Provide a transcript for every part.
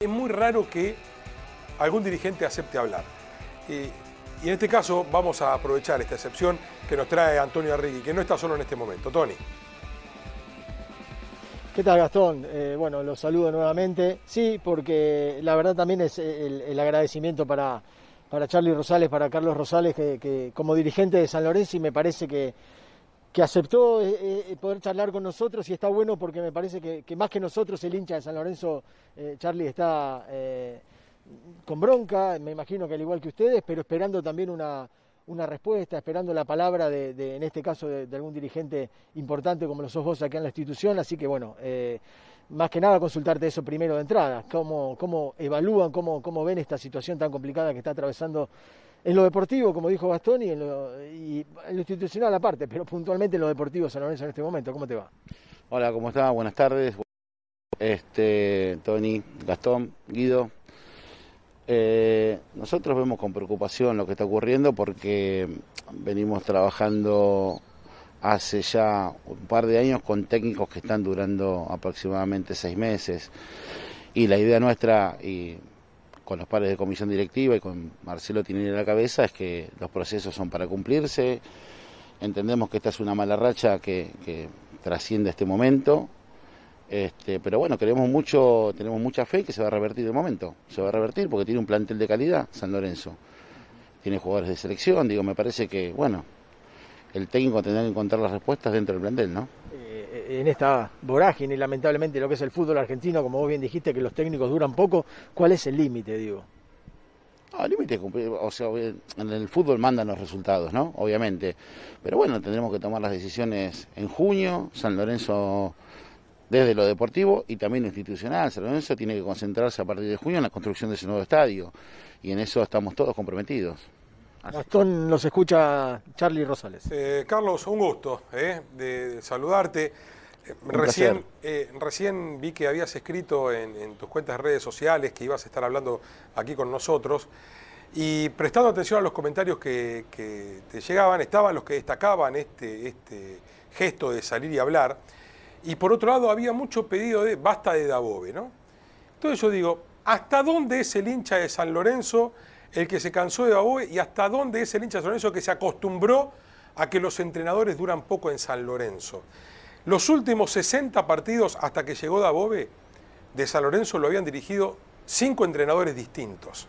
Es muy raro que algún dirigente acepte hablar. Y, en este caso vamos a aprovechar esta excepción que nos trae Antonio Arrigui, que no está solo en este momento. Tony. ¿Qué tal Gastón? Eh, bueno, los saludo nuevamente. Sí, porque la verdad también es el, agradecimiento para, para Charlie Rosales, para Carlos Rosales, que, como dirigente de San Lorenzo y me parece que, que aceptó eh, eh, poder charlar con nosotros y está bueno porque me parece que, más que nosotros el hincha de San Lorenzo, eh, Charlie, está con bronca, me imagino que al igual que ustedes, pero esperando también una, respuesta, esperando la palabra de, en este caso, de, algún dirigente importante como lo sos vos acá en la institución, así que bueno, más que nada consultarte eso primero de entrada, cómo, cómo evalúan, cómo, cómo ven esta situación tan complicada que está atravesando en lo deportivo, como dijo Gastón, y en lo, institucional aparte, pero puntualmente en lo deportivo San Lorenzo en este momento. ¿Cómo te va? Hola, ¿cómo estás? Buenas tardes. Este, Tony, Gastón, Guido. Eh, nosotros vemos con preocupación lo que está ocurriendo porque venimos trabajando hace ya un par de años con técnicos que están durando aproximadamente seis meses y la idea nuestra y con los pares de comisión directiva y con Marcelo Tinelli a la cabeza es que los procesos son para cumplirse. Entendemos que esta es una mala racha que, trasciende este momento. Este, pero bueno, queremos mucho, tenemos mucha fe que se va a revertir el momento. Se va a revertir porque tiene un plantel de calidad, San Lorenzo. Tiene jugadores de selección, digo, me parece que, bueno, el técnico tendrá que encontrar las respuestas dentro del plantel, ¿no? En esta vorágine, lamentablemente, lo que es el fútbol argentino, como vos bien dijiste, que los técnicos duran poco, ¿cuál es el límite, digo? el límite, o sea, en el fútbol mandan los resultados, ¿no? Obviamente. Pero bueno, tendremos que tomar las decisiones en junio. San Lorenzo, desde lo deportivo y también lo institucional, San Lorenzo tiene que concentrarse a partir de junio en la construcción de ese nuevo estadio. Y en eso estamos todos comprometidos. Gastón, los escucha Charlie Rosales. Eh, Carlos, un gusto eh, de saludarte. Recién, eh, recién vi que habías escrito en, tus cuentas de redes sociales que ibas a estar hablando aquí con nosotros y prestando atención a los comentarios que, te llegaban, estaban los que destacaban este, este, gesto de salir y hablar y por otro lado había mucho pedido de basta de Dabove, ¿no? Entonces yo digo, ¿hasta dónde es el hincha de San Lorenzo el que se cansó de Dabove y hasta dónde es el hincha de San Lorenzo que se acostumbró a que los entrenadores duran poco en San Lorenzo? Los últimos 60 partidos hasta que llegó Dabove de San Lorenzo lo habían dirigido cinco entrenadores distintos.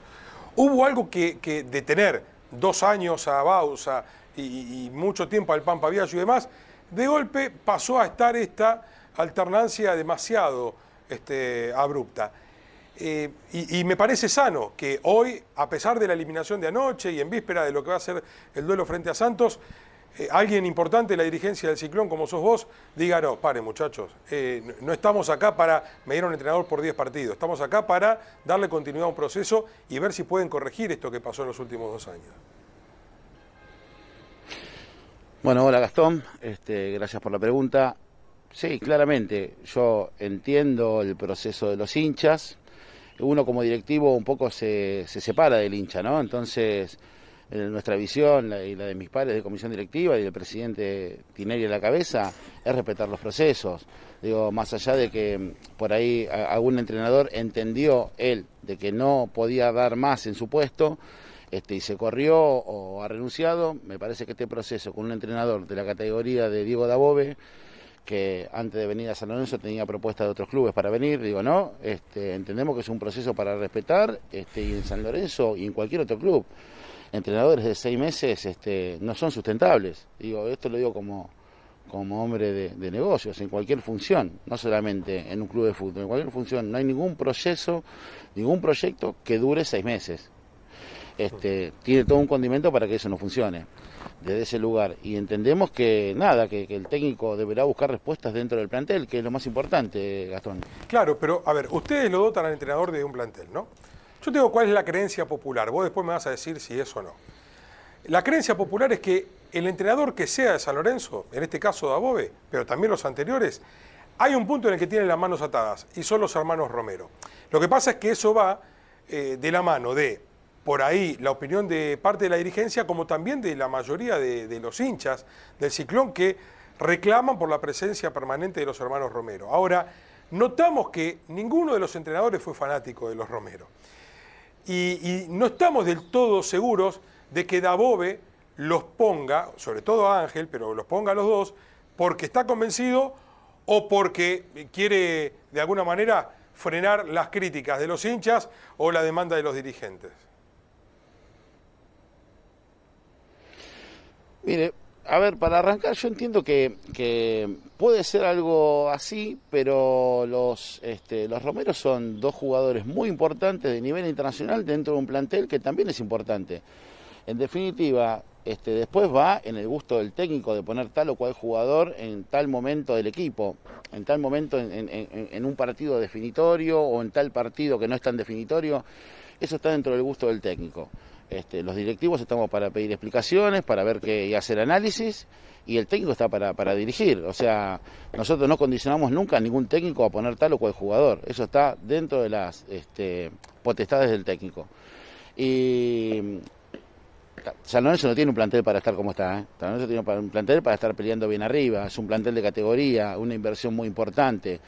Hubo algo que, que de tener dos años a Bausa y, mucho tiempo al Pampa Viallo y demás, de golpe pasó a estar esta alternancia demasiado este, abrupta. Eh, y, y, me parece sano que hoy, a pesar de la eliminación de anoche y en víspera de lo que va a ser el duelo frente a Santos, eh, alguien importante de la dirigencia del Ciclón, como sos vos, diga, no, pare muchachos, eh, no estamos acá para medir a un entrenador por 10 partidos, estamos acá para darle continuidad a un proceso y ver si pueden corregir esto que pasó en los últimos dos años. Bueno, hola Gastón, este, gracias por la pregunta. Sí, claramente, yo entiendo el proceso de los hinchas. Uno como directivo un poco se, se separa del hincha, ¿no? Entonces nuestra visión y la de mis padres de comisión directiva y del presidente Tineri a la cabeza es respetar los procesos. Digo, más allá de que mm, por ahí algún entrenador entendió él de que no podía dar más en su puesto este, y se corrió o ha renunciado, me parece que este proceso con un entrenador de la categoría de Diego Dabove, que antes de venir a San Lorenzo tenía propuestas de otros clubes para venir, digo, no, este, entendemos que es un proceso para respetar este, y en San Lorenzo y en cualquier otro club entrenadores de seis meses este, no son sustentables. Digo, esto lo digo como, como hombre de, negocios, en cualquier función, no solamente en un club de fútbol, en cualquier función, no hay ningún proceso, ningún proyecto que dure seis meses. Este, tiene todo un condimento para que eso no funcione desde ese lugar. Y entendemos que nada, que, que, el técnico deberá buscar respuestas dentro del plantel, que es lo más importante, Gastón. Claro, pero a ver, ustedes lo dotan al entrenador de un plantel, ¿no? Yo te digo cuál es la creencia popular, vos después me vas a decir si es o no. La creencia popular es que el entrenador que sea de San Lorenzo, en este caso Dabove, pero también los anteriores, hay un punto en el que tienen las manos atadas y son los hermanos Romero. Lo que pasa es que eso va eh, de la mano de, por ahí, la opinión de parte de la dirigencia, como también de la mayoría de los hinchas del ciclón que reclaman por la presencia permanente de los hermanos Romero. Ahora, notamos que ninguno de los entrenadores fue fanático de los Romero. Y, no estamos del todo seguros de que Dabove los ponga, sobre todo a Ángel, pero los ponga a los dos, porque está convencido o porque quiere de alguna manera frenar las críticas de los hinchas o la demanda de los dirigentes. Mire, a ver, para arrancar, yo entiendo que, puede ser algo así, pero los, este, los Romeros son dos jugadores muy importantes de nivel internacional dentro de un plantel que también es importante. En definitiva, este, después va en el gusto del técnico de poner tal o cual jugador en tal momento del equipo, en tal momento en un partido definitorio o en tal partido que no es tan definitorio. Eso está dentro del gusto del técnico. Este, los directivos estamos para pedir explicaciones, para ver qué y hacer análisis, y el técnico está para, para dirigir. O sea, nosotros no condicionamos nunca a ningún técnico a poner tal o cual jugador. Eso está dentro de las este, potestades del técnico. Y San Lorenzo no tiene un plantel para estar como está. ¿eh? San Lorenzo tiene un plantel para estar peleando bien arriba. Es un plantel de categoría, una inversión muy importante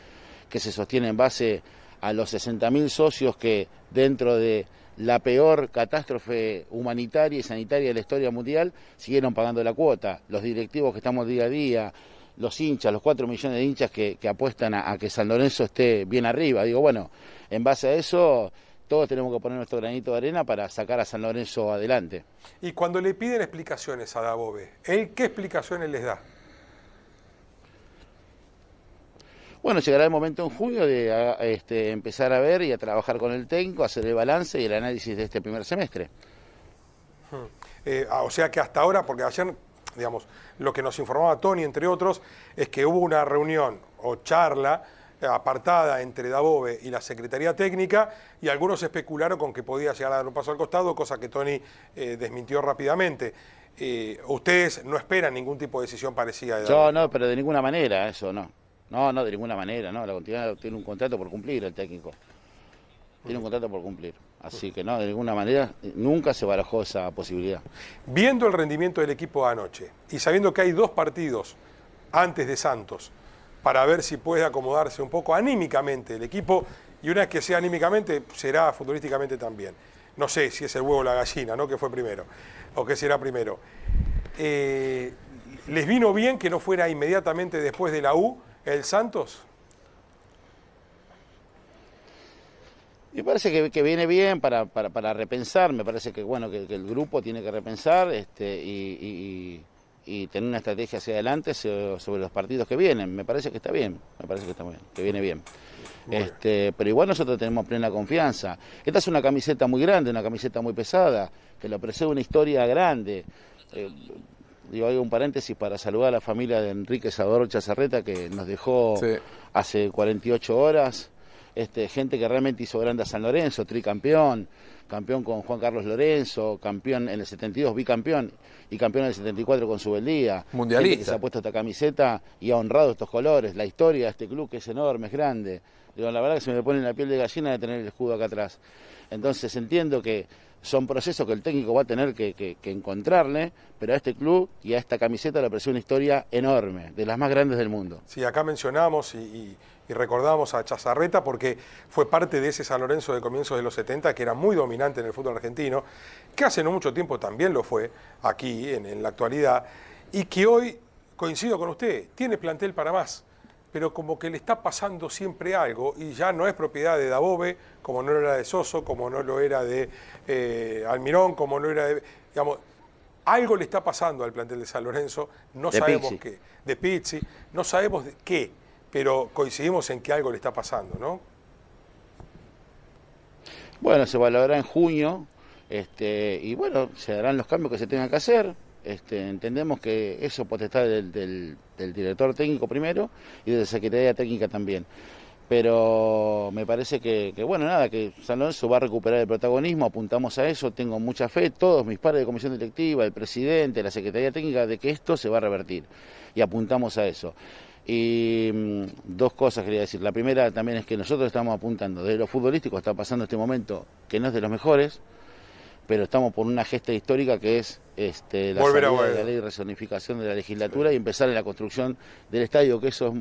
que se sostiene en base a los 60.000 socios que dentro de la peor catástrofe humanitaria y sanitaria de la historia mundial, siguieron pagando la cuota. Los directivos que estamos día a día, los hinchas, los cuatro millones de hinchas que, apuestan a, que San Lorenzo esté bien arriba. Digo, bueno, en base a eso, todos tenemos que poner nuestro granito de arena para sacar a San Lorenzo adelante. Y cuando le piden explicaciones a Dabove, ¿él qué explicaciones les da? Bueno, llegará el momento en junio de este, empezar a ver y a trabajar con el técnico, hacer el balance y el análisis de este primer semestre. Hmm. Eh, ah, o sea que hasta ahora, porque ayer, digamos, lo que nos informaba Tony, entre otros, es que hubo una reunión o charla eh, apartada entre Dabove y la Secretaría Técnica y algunos especularon con que podía llegar a dar un paso al costado, cosa que Tony eh, desmintió rápidamente. ¿Ustedes no esperan ningún tipo de decisión parecida de Yo no, pero de ninguna manera, eso no. No, no, de ninguna manera, no. La continuidad tiene un contrato por cumplir el técnico. Tiene un contrato por cumplir. Así que no, de ninguna manera, nunca se barajó esa posibilidad. Viendo el rendimiento del equipo anoche y sabiendo que hay dos partidos antes de Santos para ver si puede acomodarse un poco anímicamente el equipo y una vez que sea anímicamente será futbolísticamente también. No sé si es el huevo o la gallina, ¿no? Que fue primero o que será primero. Eh, ¿Les vino bien que no fuera inmediatamente después de la U? El Santos? Me parece que, viene bien para, para, repensar, me parece que bueno que, el grupo tiene que repensar este, y, tener una estrategia hacia adelante sobre los partidos que vienen. Me parece que está bien, me parece que está bien, que viene bien. Este, pero igual nosotros tenemos plena confianza. Esta es una camiseta muy grande, una camiseta muy pesada, que le precede una historia grande. Eh, digo, hay un paréntesis para saludar a la familia de Enrique Salvador Chazarreta que nos dejó hace 48 horas. Este, gente que realmente hizo grande a San Lorenzo, tricampeón, campeón con Juan Carlos Lorenzo, campeón en el 72, bicampeón y campeón en el 74 con su beldía. Mundialista. que se ha puesto esta camiseta y ha honrado estos colores, la historia de este club que es enorme, es grande. Digo, la verdad que se me pone la piel de gallina de tener el escudo acá atrás. Entonces entiendo que son procesos que el técnico va a tener que, encontrarle, pero a este club y a esta camiseta le pareció una historia enorme, de las más grandes del mundo. Sí, acá mencionamos y, recordamos a Chazarreta porque fue parte de ese San Lorenzo de comienzos de los 70 que era muy dominante en el fútbol argentino, que hace no mucho tiempo también lo fue aquí en, en la actualidad, y que hoy, coincido con usted, tiene plantel para más pero como que le está pasando siempre algo y ya no es propiedad de Dabove, como no lo era de Soso, como no lo era de eh, Almirón, como no era de... Digamos, algo le está pasando al plantel de San Lorenzo, no sabemos qué, de Pizzi, no sabemos de qué, pero coincidimos en que algo le está pasando, ¿no? Bueno, se valorará en junio, este, y bueno, se darán los cambios que se tengan que hacer. Este, entendemos que eso potestad del, del, director técnico primero y de la Secretaría Técnica también. Pero me parece que, bueno, nada, que San Lorenzo va a recuperar el protagonismo, apuntamos a eso, tengo mucha fe, todos mis pares de comisión directiva, el presidente, la Secretaría Técnica, de que esto se va a revertir. Y apuntamos a eso. Y mm, dos cosas quería decir. La primera también es que nosotros estamos apuntando, desde lo futbolístico está pasando este momento que no es de los mejores, pero estamos por una gesta histórica que es este, la salida de la ley de resonificación de la legislatura y empezar en la construcción del estadio, que eso es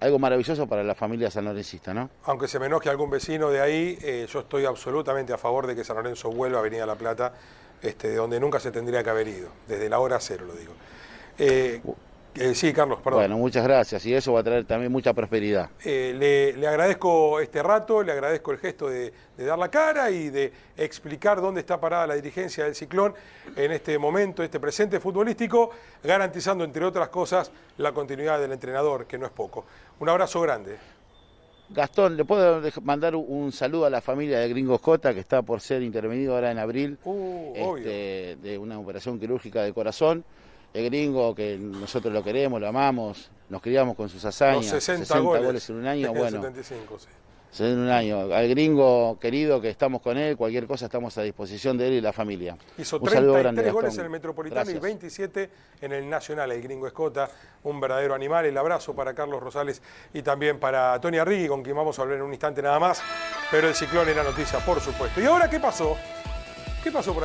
algo maravilloso para la familia sanlorencista, ¿no? Aunque se me enoje algún vecino de ahí, eh, yo estoy absolutamente a favor de que San Lorenzo vuelva a Avenida La Plata, este, de donde nunca se tendría que haber ido, desde la hora cero lo digo. Eh, eh, sí, Carlos, perdón. Bueno, muchas gracias y eso va a traer también mucha prosperidad. Le, le, agradezco este rato, le agradezco el gesto de, de, dar la cara y de explicar dónde está parada la dirigencia del Ciclón en este momento, este presente futbolístico, garantizando, entre otras cosas, la continuidad del entrenador, que no es poco. Un abrazo grande. Gastón, ¿le puedo mandar un saludo a la familia de Gringo Escota, que está por ser intervenido ahora en abril uh, este, de una operación quirúrgica de corazón? El gringo, que nosotros lo queremos, lo amamos, nos criamos con sus hazañas. Los 60, goles, en un año, bueno. 75, sí. En un año. Al gringo querido que estamos con él, cualquier cosa estamos a disposición de él y la familia. Hizo un 33 grande, goles en el Metropolitano Gracias. y 27 en el Nacional, el gringo Escota, un verdadero animal. El abrazo para Carlos Rosales y también para Tony Arrigui, con quien vamos a hablar en un instante nada más. Pero el ciclón era noticia, por supuesto. ¿Y ahora qué pasó? ¿Qué pasó por